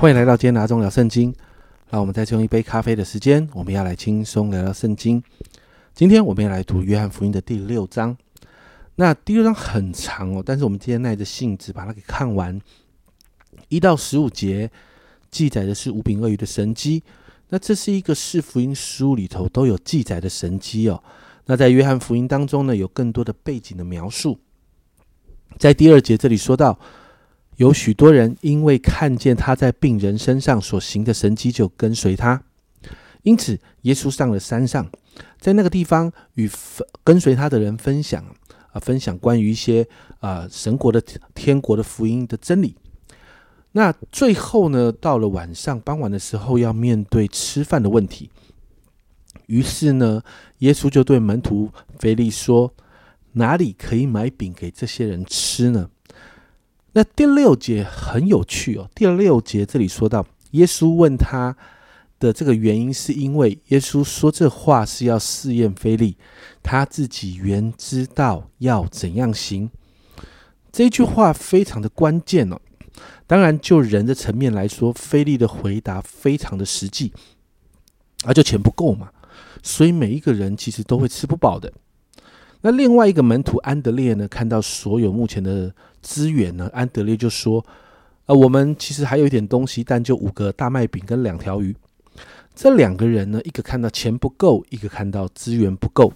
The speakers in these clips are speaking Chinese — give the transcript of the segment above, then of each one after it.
欢迎来到今天拿中聊圣经。让我们再用一杯咖啡的时间，我们要来轻松聊聊圣经。今天我们要来读约翰福音的第六章。那第六章很长哦，但是我们今天耐着性子把它给看完。一到十五节记载的是五饼二鱼的神迹。那这是一个四福音书里头都有记载的神迹哦。那在约翰福音当中呢，有更多的背景的描述。在第二节这里说到，有许多人因为看见他在病人身上所行的神迹，就跟随他。因此，耶稣上了山上，在那个地方与跟随他的人分享啊，分享关于一些啊神国的天国的福音的真理。那最后呢，到了晚上傍晚的时候，要面对吃饭的问题。于是呢，耶稣就对门徒腓利说：“哪里可以买饼给这些人吃呢？”那第六节很有趣哦。第六节这里说到，耶稣问他的这个原因，是因为耶稣说这话是要试验菲利，他自己原知道要怎样行。这句话非常的关键哦。当然，就人的层面来说，菲利的回答非常的实际，啊，就钱不够嘛，所以每一个人其实都会吃不饱的。那另外一个门徒安德烈呢，看到所有目前的资源呢，安德烈就说：“呃，我们其实还有一点东西，但就五个大麦饼跟两条鱼。”这两个人呢，一个看到钱不够，一个看到资源不够，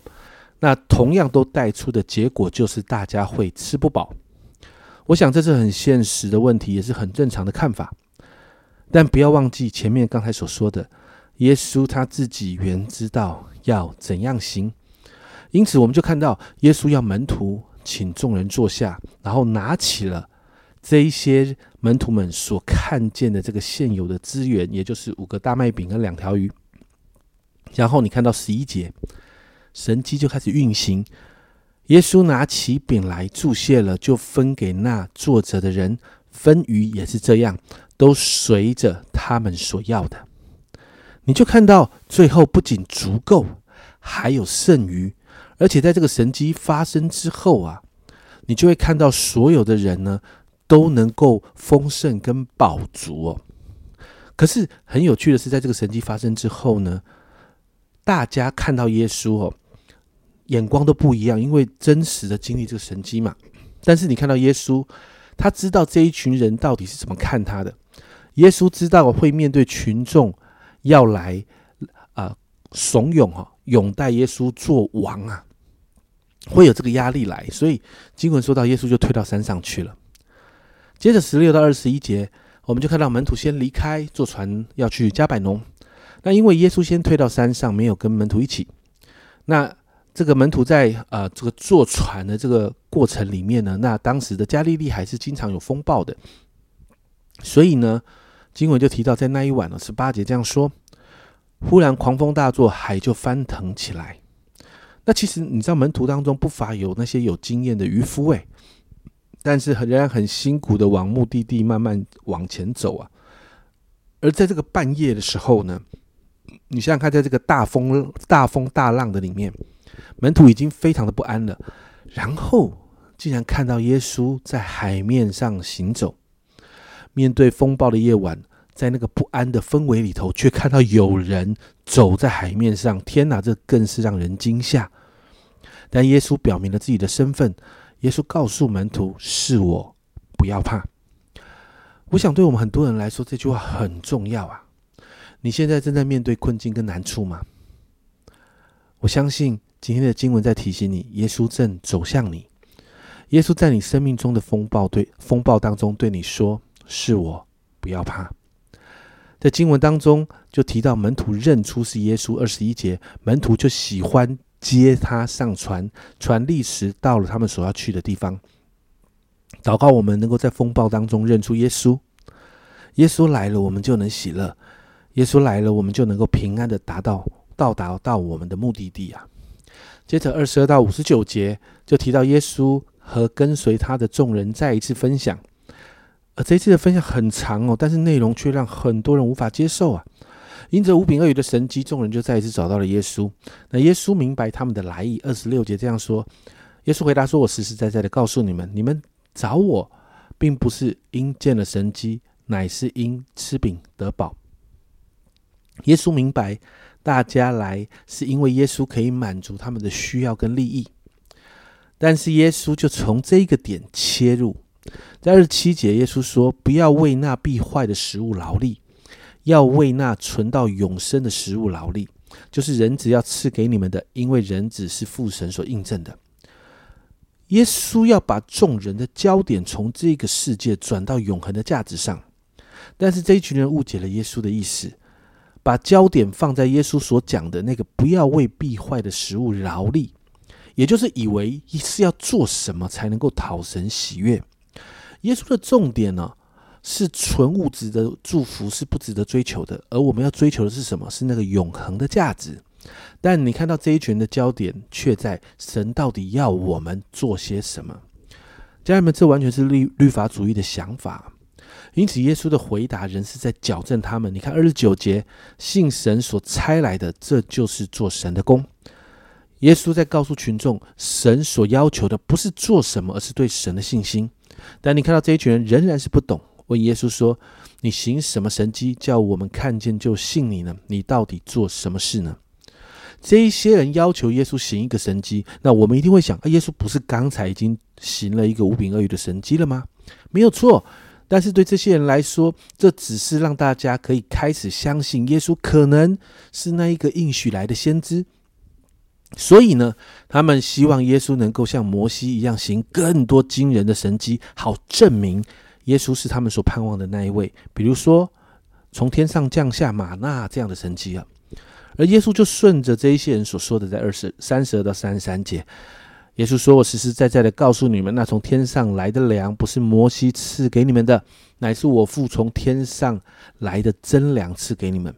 那同样都带出的结果就是大家会吃不饱。我想这是很现实的问题，也是很正常的看法。但不要忘记前面刚才所说的，耶稣他自己原知道要怎样行，因此我们就看到耶稣要门徒请众人坐下，然后拿起了这一些门徒们所看见的这个现有的资源，也就是五个大麦饼跟两条鱼。然后你看到十一节，神机就开始运行。耶稣拿起饼来注谢了，就分给那坐着的人。分鱼也是这样，都随着他们所要的。你就看到最后不仅足够，还有剩余。而且在这个神迹发生之后啊，你就会看到所有的人呢都能够丰盛跟饱足哦。可是很有趣的是，在这个神迹发生之后呢，大家看到耶稣哦。眼光都不一样，因为真实的经历这个神迹嘛。但是你看到耶稣，他知道这一群人到底是怎么看他的。耶稣知道会面对群众要来啊怂恿哈拥戴耶稣做王啊，会有这个压力来。所以经文说到耶稣就退到山上去了。接着十六到二十一节，我们就看到门徒先离开，坐船要去加百农。那因为耶稣先退到山上，没有跟门徒一起，那。这个门徒在呃这个坐船的这个过程里面呢，那当时的加利利还是经常有风暴的，所以呢，经文就提到在那一晚呢，十八节这样说：忽然狂风大作，海就翻腾起来。那其实你知道门徒当中不乏有那些有经验的渔夫诶，但是仍然很辛苦的往目的地慢慢往前走啊。而在这个半夜的时候呢，你想想看，在这个大风大风大浪的里面。门徒已经非常的不安了，然后竟然看到耶稣在海面上行走。面对风暴的夜晚，在那个不安的氛围里头，却看到有人走在海面上。天哪，这更是让人惊吓。但耶稣表明了自己的身份。耶稣告诉门徒：“是我，不要怕。”我想，对我们很多人来说，这句话很重要啊。你现在正在面对困境跟难处吗？我相信。今天的经文在提醒你，耶稣正走向你。耶稣在你生命中的风暴对风暴当中对你说：“是我，不要怕。”在经文当中就提到门徒认出是耶稣。二十一节，门徒就喜欢接他上船，船历时到了他们所要去的地方。祷告我们能够在风暴当中认出耶稣。耶稣来了，我们就能喜乐；耶稣来了，我们就能够平安的达到到达到我们的目的地啊。接着二十二到五十九节就提到耶稣和跟随他的众人再一次分享，而这一次的分享很长哦，但是内容却让很多人无法接受啊。因着五饼二鱼的神迹，众人就再一次找到了耶稣。那耶稣明白他们的来意，二十六节这样说：耶稣回答说：“我实实在在的告诉你们，你们找我，并不是因见了神迹，乃是因吃饼得饱。耶稣明白，大家来是因为耶稣可以满足他们的需要跟利益，但是耶稣就从这个点切入，在二十七节，耶稣说：“不要为那必坏的食物劳力，要为那存到永生的食物劳力，就是人子要赐给你们的，因为人子是父神所印证的。”耶稣要把众人的焦点从这个世界转到永恒的价值上，但是这一群人误解了耶稣的意思。把焦点放在耶稣所讲的那个不要为必坏的食物劳力，也就是以为是要做什么才能够讨神喜悦。耶稣的重点呢是纯物质的祝福是不值得追求的，而我们要追求的是什么？是那个永恒的价值。但你看到这一群的焦点却在神到底要我们做些什么？家人们，这完全是律律法主义的想法。因此，耶稣的回答仍是在矫正他们。你看二十九节，信神所差来的，这就是做神的工。耶稣在告诉群众，神所要求的不是做什么，而是对神的信心。但你看到这一群人仍然是不懂，问耶稣说：“你行什么神迹，叫我们看见就信你呢？你到底做什么事呢？”这一些人要求耶稣行一个神迹，那我们一定会想：啊，耶稣不是刚才已经行了一个无饼二鱼的神迹了吗？没有错。但是对这些人来说，这只是让大家可以开始相信耶稣可能是那一个应许来的先知。所以呢，他们希望耶稣能够像摩西一样行更多惊人的神迹，好证明耶稣是他们所盼望的那一位。比如说，从天上降下玛纳这样的神迹啊。而耶稣就顺着这一些人所说的，在二十三十二到三十三节。耶稣说：“我实实在在的告诉你们，那从天上来的粮，不是摩西赐给你们的，乃是我父从天上来的真粮赐给你们。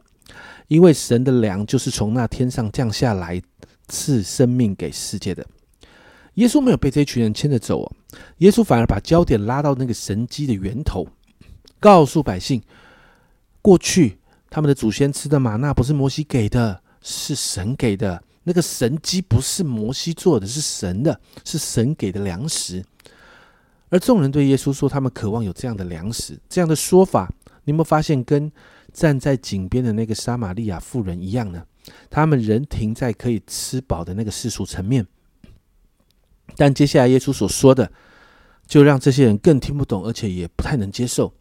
因为神的粮就是从那天上降下来，赐生命给世界的。”耶稣没有被这群人牵着走哦，耶稣反而把焦点拉到那个神机的源头，告诉百姓：过去他们的祖先吃的玛纳不是摩西给的，是神给的。那个神机不是摩西做的，是神的，是神给的粮食。而众人对耶稣说：“他们渴望有这样的粮食。”这样的说法，你有没有发现跟站在井边的那个撒玛利亚妇人一样呢？他们仍停在可以吃饱的那个世俗层面。但接下来耶稣所说的，就让这些人更听不懂，而且也不太能接受。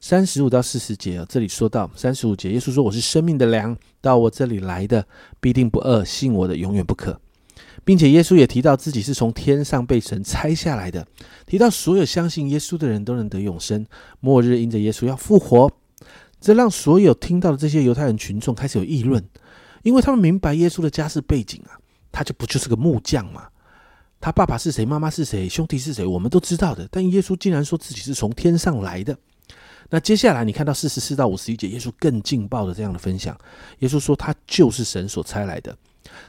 三十五到四十节，这里说到三十五节，耶稣说：“我是生命的粮，到我这里来的必定不饿，信我的永远不渴。”并且耶稣也提到自己是从天上被神拆下来的，提到所有相信耶稣的人都能得永生，末日因着耶稣要复活。这让所有听到的这些犹太人群众开始有议论，因为他们明白耶稣的家世背景啊，他就不就是个木匠嘛？他爸爸是谁？妈妈是谁？兄弟是谁？我们都知道的。但耶稣竟然说自己是从天上来的。那接下来你看到四十四到五十一节，耶稣更劲爆的这样的分享。耶稣说他就是神所差来的，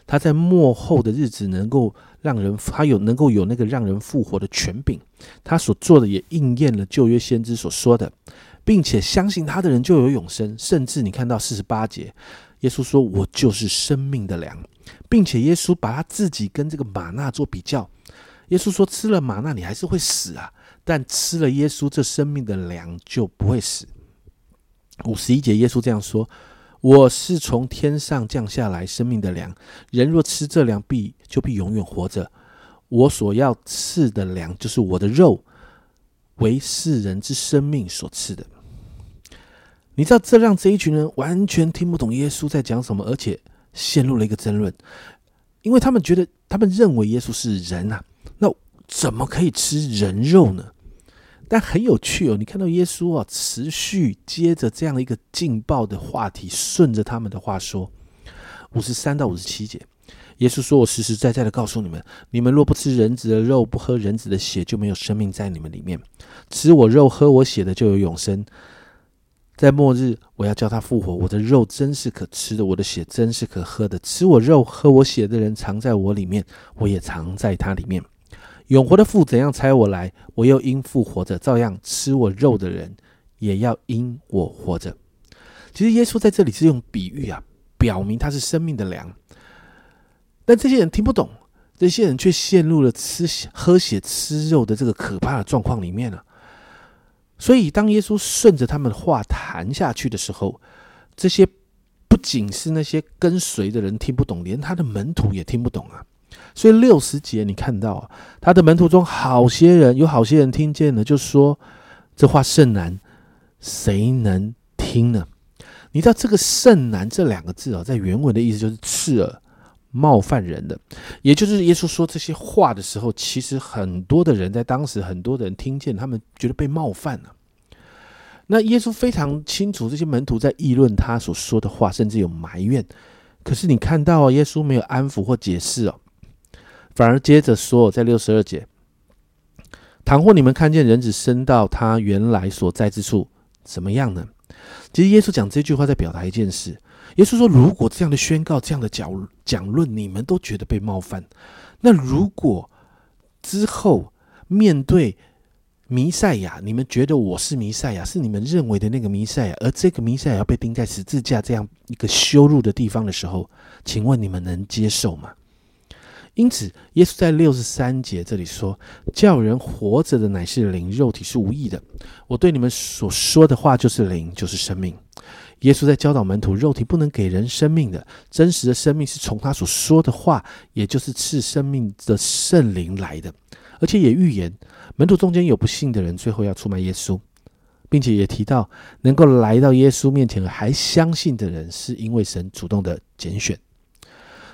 他在末后的日子能够让人，他有能够有那个让人复活的权柄，他所做的也应验了旧约先知所说的，并且相信他的人就有永生。甚至你看到四十八节，耶稣说我就是生命的粮，并且耶稣把他自己跟这个玛纳做比较。耶稣说吃了玛纳你还是会死啊。但吃了耶稣这生命的粮就不会死。五十一节，耶稣这样说：“我是从天上降下来生命的粮，人若吃这粮，必就必永远活着。我所要赐的粮，就是我的肉，为世人之生命所赐的。”你知道，这让这一群人完全听不懂耶稣在讲什么，而且陷入了一个争论，因为他们觉得，他们认为耶稣是人啊，那怎么可以吃人肉呢？但很有趣哦，你看到耶稣啊，持续接着这样的一个劲爆的话题，顺着他们的话说，五十三到五十七节，耶稣说：“我实实在在的告诉你们，你们若不吃人子的肉，不喝人子的血，就没有生命在你们里面。吃我肉、喝我血的，就有永生。在末日，我要叫他复活。我的肉真是可吃的，我的血真是可喝的。吃我肉、喝我血的人，藏在我里面，我也藏在他里面。”永活的父怎样猜我来，我又因父活着，照样吃我肉的人也要因我活着。其实耶稣在这里是用比喻啊，表明他是生命的粮。但这些人听不懂，这些人却陷入了吃喝血吃肉的这个可怕的状况里面了。所以当耶稣顺着他们话谈下去的时候，这些不仅是那些跟随的人听不懂，连他的门徒也听不懂啊。所以六十节你看到，他的门徒中好些人，有好些人听见了，就说这话甚难，谁能听呢？你知道这个“甚难”这两个字啊，在原文的意思就是刺耳、冒犯人的。也就是耶稣说这些话的时候，其实很多的人在当时，很多的人听见，他们觉得被冒犯了。那耶稣非常清楚，这些门徒在议论他所说的话，甚至有埋怨。可是你看到啊，耶稣没有安抚或解释哦。反而接着说，在六十二节，倘或你们看见人子升到他原来所在之处，怎么样呢？其实耶稣讲这句话在表达一件事。耶稣说，如果这样的宣告、这样的讲讲论，你们都觉得被冒犯，那如果之后面对弥赛亚，你们觉得我是弥赛亚，是你们认为的那个弥赛亚，而这个弥赛亚要被钉在十字架这样一个羞辱的地方的时候，请问你们能接受吗？因此，耶稣在六十三节这里说：“叫人活着的乃是灵，肉体是无益的。我对你们所说的话就是灵，就是生命。”耶稣在教导门徒，肉体不能给人生命的，真实的生命是从他所说的话，也就是赐生命的圣灵来的。而且也预言门徒中间有不幸的人，最后要出卖耶稣，并且也提到能够来到耶稣面前还相信的人，是因为神主动的拣选。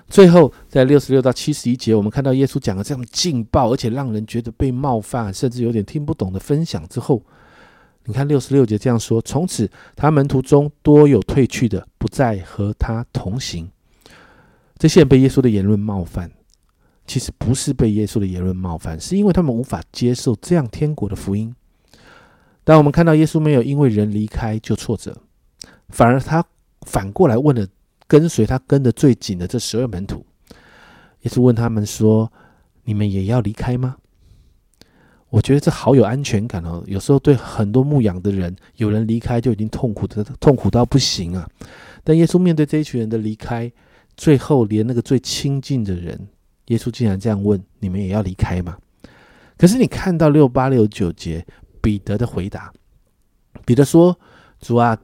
最后，在六十六到七十一节，我们看到耶稣讲了这样劲爆，而且让人觉得被冒犯，甚至有点听不懂的分享之后，你看六十六节这样说：从此，他门徒中多有退去的，不再和他同行。这些人被耶稣的言论冒犯，其实不是被耶稣的言论冒犯，是因为他们无法接受这样天国的福音。但我们看到耶稣没有因为人离开就挫折，反而他反过来问了。跟随他跟的最紧的这十二门徒，也是问他们说：“你们也要离开吗？”我觉得这好有安全感哦。有时候对很多牧养的人，有人离开就已经痛苦的痛苦到不行啊。但耶稣面对这一群人的离开，最后连那个最亲近的人，耶稣竟然这样问：“你们也要离开吗？”可是你看到六八六九节彼得的回答，彼得说：“主啊。”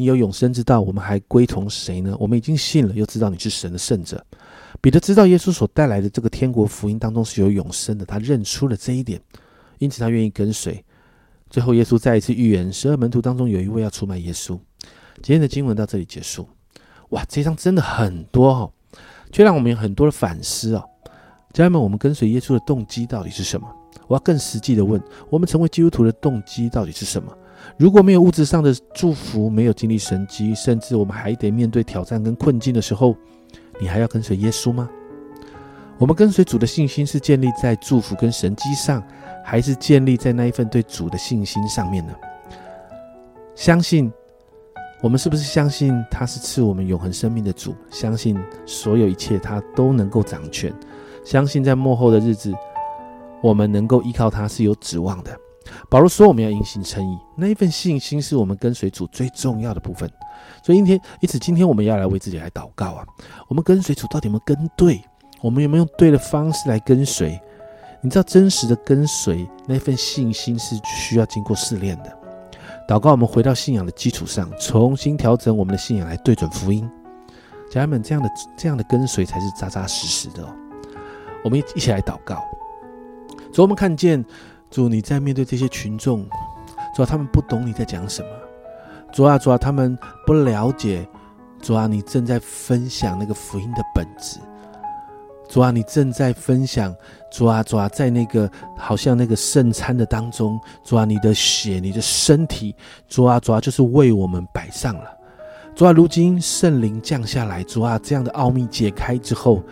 你有永生之道，我们还归从谁呢？我们已经信了，又知道你是神的圣者。彼得知道耶稣所带来的这个天国福音当中是有永生的，他认出了这一点，因此他愿意跟随。最后，耶稣再一次预言，十二门徒当中有一位要出卖耶稣。今天的经文到这里结束。哇，这一章真的很多哈，却让我们有很多的反思哦。家人们，我们跟随耶稣的动机到底是什么？我要更实际的问，我们成为基督徒的动机到底是什么？如果没有物质上的祝福，没有经历神迹，甚至我们还得面对挑战跟困境的时候，你还要跟随耶稣吗？我们跟随主的信心是建立在祝福跟神迹上，还是建立在那一份对主的信心上面呢？相信我们是不是相信他是赐我们永恒生命的主？相信所有一切他都能够掌权？相信在幕后的日子，我们能够依靠他是有指望的？保罗说：“我们要因信称义，那一份信心是我们跟随主最重要的部分。所以今天，因此今天我们要来为自己来祷告啊！我们跟随主到底有没有跟对？我们有没有用对的方式来跟随？你知道，真实的跟随那份信心是需要经过试炼的。祷告，我们回到信仰的基础上，重新调整我们的信仰来对准福音。家人们，这样的这样的跟随才是扎扎实实的哦。我们一一起来祷告，所以我们看见。”主，你在面对这些群众，主啊，他们不懂你在讲什么。主啊，主啊，他们不了解。主啊，你正在分享那个福音的本质。主啊，你正在分享。主啊，主啊，在那个好像那个圣餐的当中，主啊，你的血，你的身体，主啊，主啊，就是为我们摆上了。主啊，如今圣灵降下来，主啊，这样的奥秘解开之后，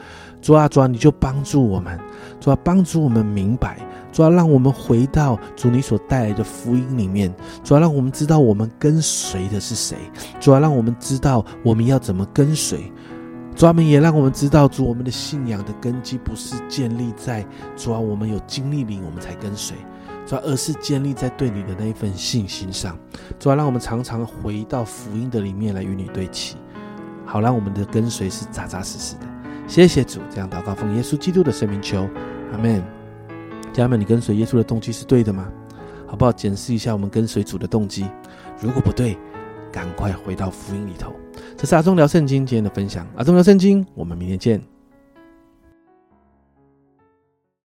主啊，主啊，你就帮助我们，主啊，帮助我们明白。主啊让我们回到主你所带来的福音里面，主啊让我们知道我们跟随的是谁，主啊让我们知道我们要怎么跟随，专门也让我们知道主我们的信仰的根基不是建立在主要我们有经历灵我们才跟随，主要而是建立在对你的那一份信心上，主要让我们常常回到福音的里面来与你对齐，好让我们的跟随是扎扎实实的。谢谢主，这样祷告奉耶稣基督的圣名求，阿门。家人们，你跟随耶稣的动机是对的吗？好不好？检视一下我们跟随主的动机，如果不对，赶快回到福音里头。这是阿忠聊圣经今天的分享，阿忠聊圣经，我们明天见。